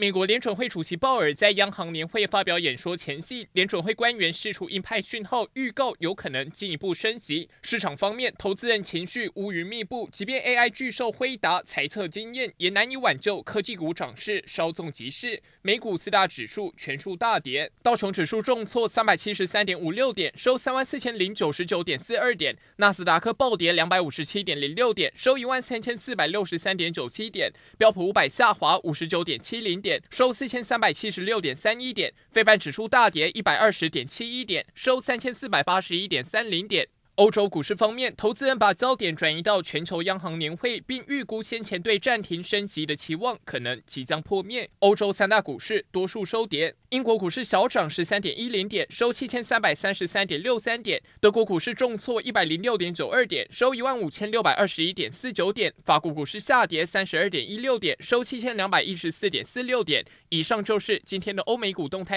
美国联准会主席鲍尔在央行年会发表演说前夕，联准会官员释出鹰派讯号，预告有可能进一步升级。市场方面，投资人情绪乌云密布，即便 AI 巨兽辉达财测惊艳，也难以挽救科技股涨势，稍纵即逝。美股四大指数全数大跌，道琼指数重挫三百七十三点五六点，收三万四千零九十九点四二点；纳斯达克暴跌两百五十七点零六点，收一万三千四百六十三点九七点；标普五百下滑五十九点七零点。点收四千三百七十六点三一点，非半指数大跌一百二十点七一点，收三千四百八十一点三零点。欧洲股市方面，投资人把焦点转移到全球央行年会，并预估先前对暂停升级的期望可能即将破灭。欧洲三大股市多数收跌，英国股市小涨十三点一零点，收七千三百三十三点六三点；德国股市重挫一百零六点九二点，收一万五千六百二十一点四九点；法国股市下跌三十二点一六点，收七千两百一十四点四六点。以上就是今天的欧美股动态。